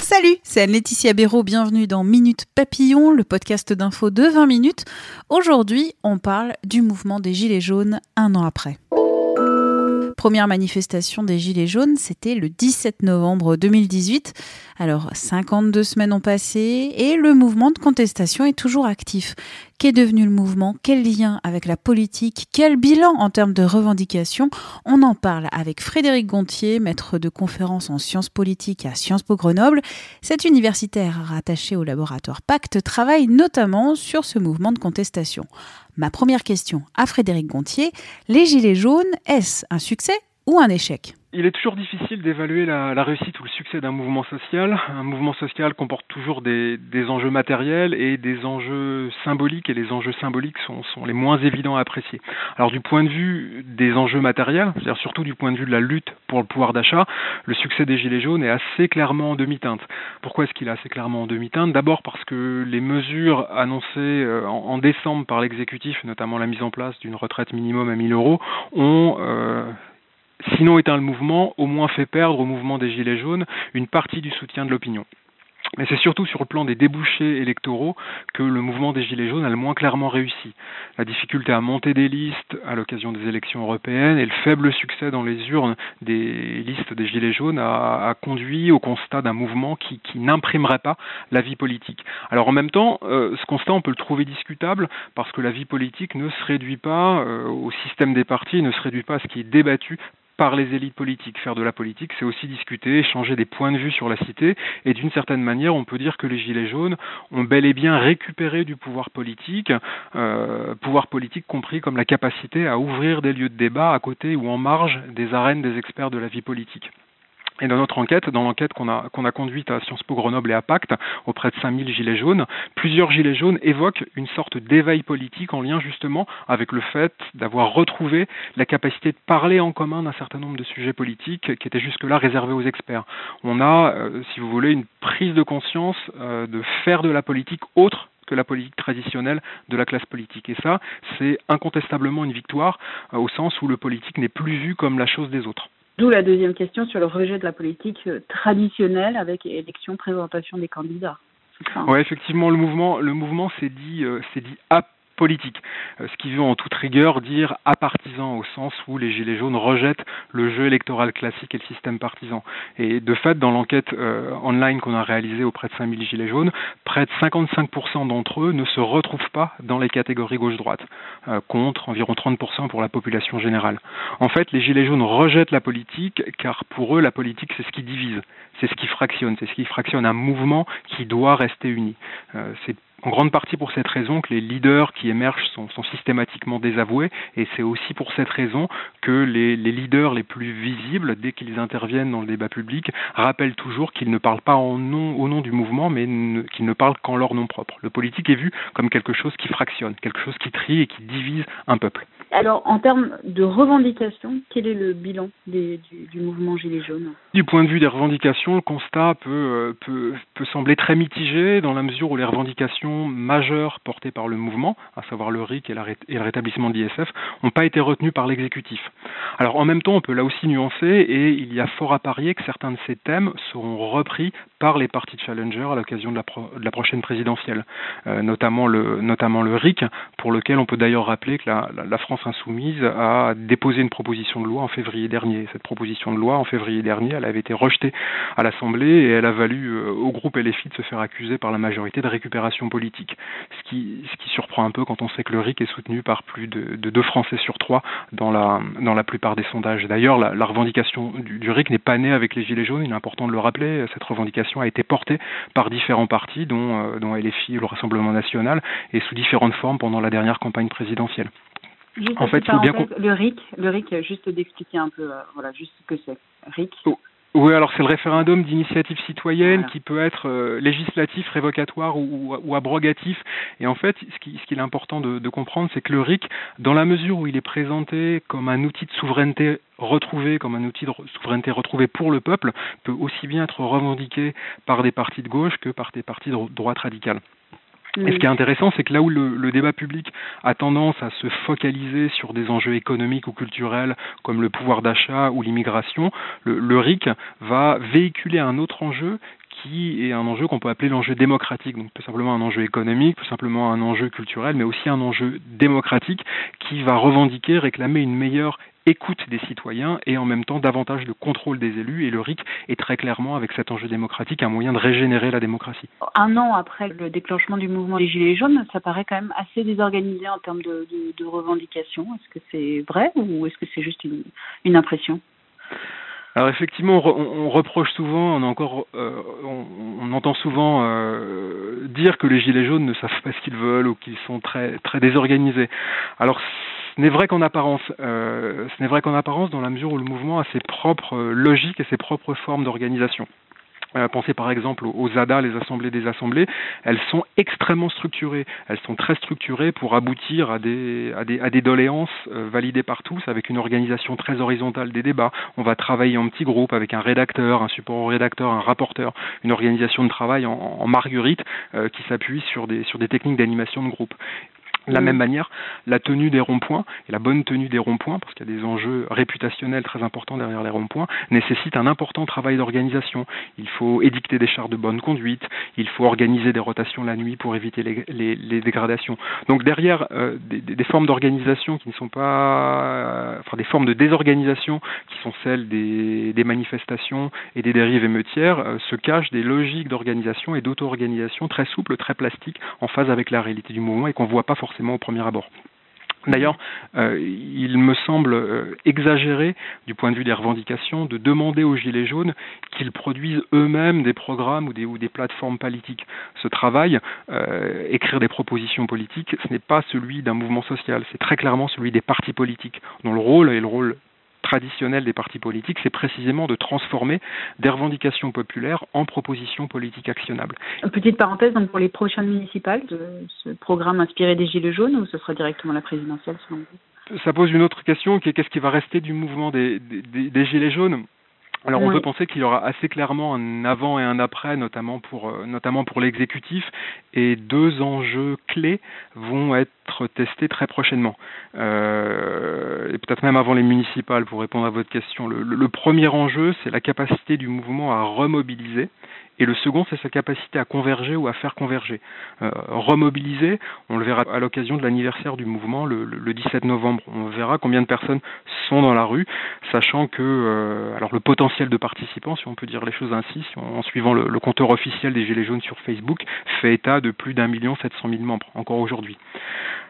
Salut, c'est Anne-Laetitia Béraud, bienvenue dans Minute Papillon, le podcast d'info de 20 minutes. Aujourd'hui, on parle du mouvement des Gilets jaunes un an après. Première manifestation des Gilets jaunes, c'était le 17 novembre 2018. Alors, 52 semaines ont passé et le mouvement de contestation est toujours actif. Qu'est devenu le mouvement? Quel lien avec la politique? Quel bilan en termes de revendications? On en parle avec Frédéric Gontier, maître de conférence en sciences politiques à Sciences Po Grenoble. Cet universitaire rattaché au laboratoire Pacte travaille notamment sur ce mouvement de contestation. Ma première question à Frédéric Gontier, les Gilets jaunes, est-ce un succès? Ou un échec il est toujours difficile d'évaluer la, réussite ou le succès d'un mouvement social. Un mouvement social comporte toujours des, enjeux matériels et des enjeux symboliques, et les enjeux symboliques sont, les moins évidents à apprécier. Alors du point de vue des enjeux matériels, c'est-à-dire surtout du point de vue de la lutte pour le pouvoir d'achat, le succès des Gilets jaunes est assez clairement en demi-teinte. Pourquoi est-ce qu'il est assez clairement en demi-teinte? D'abord parce que les mesures annoncées euh, en, en décembre par l'exécutif, notamment la mise en place d'une retraite minimum à 1000 euros, ont... Euh, sinon éteint le mouvement, au moins fait perdre au mouvement des Gilets jaunes une partie du soutien de l'opinion. Mais c'est surtout sur le plan des débouchés électoraux que le mouvement des Gilets jaunes a le moins clairement réussi. La difficulté à monter des listes à l'occasion des élections européennes et le faible succès dans les urnes des listes des Gilets jaunes a, conduit au constat d'un mouvement qui, qui n'imprimerait pas la vie politique. Alors en même temps, euh, ce constat, on peut le trouver discutable parce que la vie politique ne se réduit pas euh, au système des partis, ne se réduit pas à ce qui est débattu par les élites politiques. Faire de la politique, c'est aussi discuter, échanger des points de vue sur la cité, et d'une certaine manière, on peut dire que les Gilets jaunes ont bel et bien récupéré du pouvoir politique, euh, pouvoir politique compris comme la capacité à ouvrir des lieux de débat à côté ou en marge des arènes des experts de la vie politique. Et dans notre enquête, dans l'enquête qu'on a, conduite à Sciences Po Grenoble et à Pacte, auprès de 5000 gilets jaunes, plusieurs gilets jaunes évoquent une sorte d'éveil politique en lien justement avec le fait d'avoir retrouvé la capacité de parler en commun d'un certain nombre de sujets politiques qui étaient jusque-là réservés aux experts. On a, euh, si vous voulez, une prise de conscience euh, de faire de la politique autre que la politique traditionnelle de la classe politique. Et ça, c'est incontestablement une victoire, euh, au sens où le politique n'est plus vu comme la chose des autres. D'où la deuxième question sur le rejet de la politique euh, traditionnelle avec élection, présentation des candidats. Oui, effectivement, le mouvement, le mouvement s'est dit, euh, dit politique, euh, ce qui veut en toute rigueur dire apartisan au sens où les Gilets jaunes rejettent le jeu électoral classique et le système partisan. Et de fait, dans l'enquête euh, online qu'on a réalisée auprès de 5000 Gilets jaunes, près de 55% d'entre eux ne se retrouvent pas dans les catégories gauche-droite, euh, contre environ 30% pour la population générale. En fait, les Gilets jaunes rejettent la politique car pour eux, la politique, c'est ce qui divise, c'est ce qui fractionne, c'est ce qui fractionne un mouvement qui doit rester uni. C'est en grande partie pour cette raison que les leaders qui émergent sont, systématiquement désavoués et c'est aussi pour cette raison que les, leaders les plus visibles, dès qu'ils interviennent dans le débat public, rappellent toujours qu'ils ne parlent pas au nom du mouvement mais qu'ils ne parlent qu'en leur nom propre. Le politique est vu comme quelque chose qui fractionne, quelque chose qui trie et qui divise un peuple. Alors, en termes de revendications, quel est le bilan du, mouvement Gilets jaunes? Du point de vue des revendications, le constat peut, euh, peut, peut, sembler très mitigé dans la mesure où les revendications majeures portées par le mouvement, à savoir le RIC et le rétablissement de l'ISF, n'ont pas été retenues par l'exécutif. Alors, en même temps, on peut là aussi nuancer et il y a fort à parier que certains de ces thèmes seront repris par les partis de Challenger à l'occasion de, de, la prochaine présidentielle, euh, notamment, le, notamment le RIC, pour lequel on peut d'ailleurs rappeler que la, France insoumise a déposé une proposition de loi en février dernier. Cette proposition de loi, en février dernier, elle avait été rejetée à l'Assemblée et elle a valu euh, au groupe LFI de se faire accuser par la majorité de récupération politique. Ce qui, ce qui surprend un peu quand on sait que le RIC est soutenu par plus de, de deux Français sur trois dans la, dans la plupart des sondages. D'ailleurs, la, la, revendication du, du RIC n'est pas née avec les Gilets jaunes, il est important de le rappeler. Cette revendication a été portée par différents partis, dont, euh, dont LFI, le Rassemblement national, et sous différentes formes pendant la dernière campagne présidentielle. Juste En fait, bien le RIC, le RIC, juste d'expliquer un peu, euh, voilà, juste ce que c'est. RIC. Oh. Oui, alors c'est le référendum d'initiative citoyenne Voilà. qui peut être euh, législatif, révocatoire ou, ou- ou abrogatif. Et en fait, ce qui- ce qu'il est important de, de comprendre, c'est que le RIC, dans la mesure où il est présenté comme un outil de souveraineté retrouvé, comme un outil de souveraineté retrouvé pour le peuple, peut aussi bien être revendiqué par des partis de gauche que par des partis de ro- droite radicale. Et ce qui est intéressant, c'est que là où le, le débat public a tendance à se focaliser sur des enjeux économiques ou culturels comme le pouvoir d'achat ou l'immigration, le, le RIC va véhiculer un autre enjeu qui est un enjeu qu'on peut appeler l'enjeu démocratique, donc tout simplement un enjeu économique, tout simplement un enjeu culturel, mais aussi un enjeu démocratique qui va revendiquer, réclamer une meilleure écoute des citoyens et en même temps davantage de contrôle des élus. Et le RIC est très clairement, avec cet enjeu démocratique, un moyen de régénérer la démocratie. Un an après le déclenchement du mouvement des Gilets jaunes, ça paraît quand même assez désorganisé en termes de, revendications. Est-ce que c'est vrai ou est-ce que c'est juste une impression? Alors effectivement, on, on- reproche souvent, on, a encore, euh, on, on entend souvent euh, dire que les gilets jaunes ne savent pas ce qu'ils veulent ou qu'ils sont très très désorganisés. Alors ce n'est vrai qu'en apparence, euh, ce n'est vrai qu'en apparence dans la mesure où le mouvement a ses propres logiques et ses propres formes d'organisation. Euh, pensez par exemple aux ADA, les assemblées des assemblées, elles sont extrêmement structurées. Elles sont très structurées pour aboutir à des, doléances euh, validées par tous avec une organisation très horizontale des débats. On va travailler en petits groupes avec un rédacteur, un support rédacteur, un rapporteur, une organisation de travail en, marguerite euh, qui s'appuie sur des techniques d'animation de groupe. De la Mm. même manière, la tenue des ronds-points et la bonne tenue des ronds-points, parce qu'il y a des enjeux réputationnels très importants derrière les ronds-points, nécessite un important travail d'organisation. Il faut édicter des chartes de bonne conduite, il faut organiser des rotations la nuit pour éviter les, les- les dégradations. Donc derrière euh, des, formes d'organisation qui ne sont pas, enfin des formes de désorganisation qui sont celles des, des manifestations et des dérives émeutières, euh, se cachent des logiques d'organisation et d'auto-organisation très souples, très plastiques, en phase avec la réalité du mouvement et qu'on voit pas forcément au premier abord. D'ailleurs, euh, il me semble euh, exagéré du point de vue des revendications de demander aux Gilets jaunes qu'ils produisent eux-mêmes des programmes ou des, ou des plateformes politiques. Ce travail, euh, écrire des propositions politiques, ce n'est pas celui d'un mouvement social, c'est très clairement celui des partis politiques, dont le rôle est le rôle traditionnel des partis politiques, c'est précisément de transformer des revendications populaires en propositions politiques actionnables. Une Petite parenthèse, donc pour les prochaines municipales, de ce programme inspiré des Gilets jaunes ou ce sera directement la présidentielle selon vous? Ça pose une autre question qui est qu'est-ce qui va rester du mouvement des, des, des Gilets jaunes? Alors on Oui. peut penser qu'il y aura assez clairement un avant et un après, notamment pour euh, notamment pour l'exécutif, et deux enjeux clés vont être testés très prochainement, euh, et peut-être même avant les municipales pour répondre à votre question. Le, premier enjeu, c'est la capacité du mouvement à remobiliser, et le second, c'est sa capacité à converger ou à faire converger. Euh, remobiliser, on le verra à l'occasion de l'anniversaire du mouvement le, le- le 17 novembre. On verra combien de personnes sont dans la rue, sachant que euh, alors le potentiel de participants, si on peut dire les choses ainsi, en suivant le, le compteur officiel des Gilets jaunes sur Facebook, fait état de plus d'un million sept cent mille membres encore aujourd'hui.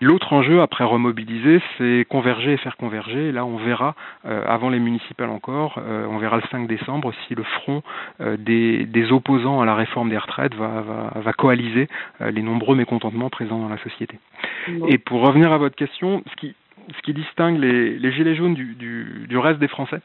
L'autre enjeu après remobiliser, c'est converger et faire converger. Et là, on verra euh, avant les municipales encore, euh, on verra le 5 décembre si le front euh, des, des opposants à la réforme des retraites va, va, va coaliser euh, les nombreux mécontentements présents dans la société. Bon. Et pour revenir à votre question, ce qui, ce qui distingue les, les gilets jaunes du, du, du reste des Français,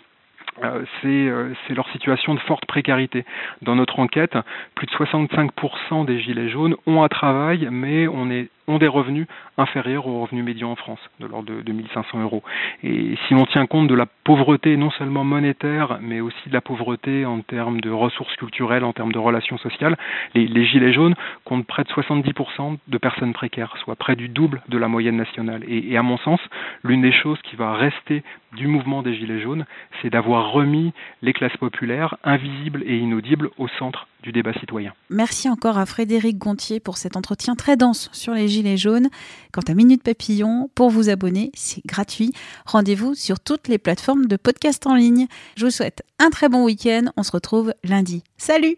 euh, c'est euh, c'est leur situation de forte précarité. Dans notre enquête, plus de 65% des gilets jaunes ont un travail, mais on est, ont des revenus inférieurs aux revenus médians en France, de l'ordre de 2500 euros. Et si on tient compte de la pauvreté non seulement monétaire, mais aussi de la pauvreté en termes de ressources culturelles, en termes de relations sociales, les, gilets jaunes comptent près de 70% de personnes précaires, soit près du double de la moyenne nationale. Et à mon sens, l'une des choses qui va rester du mouvement des gilets jaunes, c'est d'avoir remis les classes populaires, invisibles et inaudibles, au centre débat citoyen. Merci encore à Frédéric Gontier pour cet entretien très dense sur les Gilets jaunes. Quant à Minute Papillon, pour vous abonner, c'est gratuit. Rendez-vous sur toutes les plateformes de podcast en ligne. Je vous souhaite un très bon week-end. On se retrouve lundi. Salut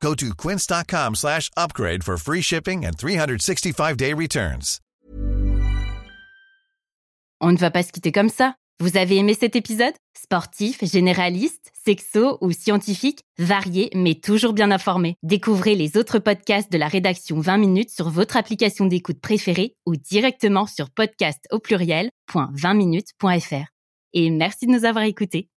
Go to quince.com slash upgrade for free shipping and 365-day returns. On ne va pas se quitter comme ça. Vous avez aimé cet épisode? Sportif, généraliste, sexo ou scientifique, varié mais toujours bien informé. Découvrez les autres podcasts de la rédaction 20 minutes sur votre application d'écoute préférée ou directement sur podcast au pluriel.20minutes.fr. Et merci de nous avoir écoutés.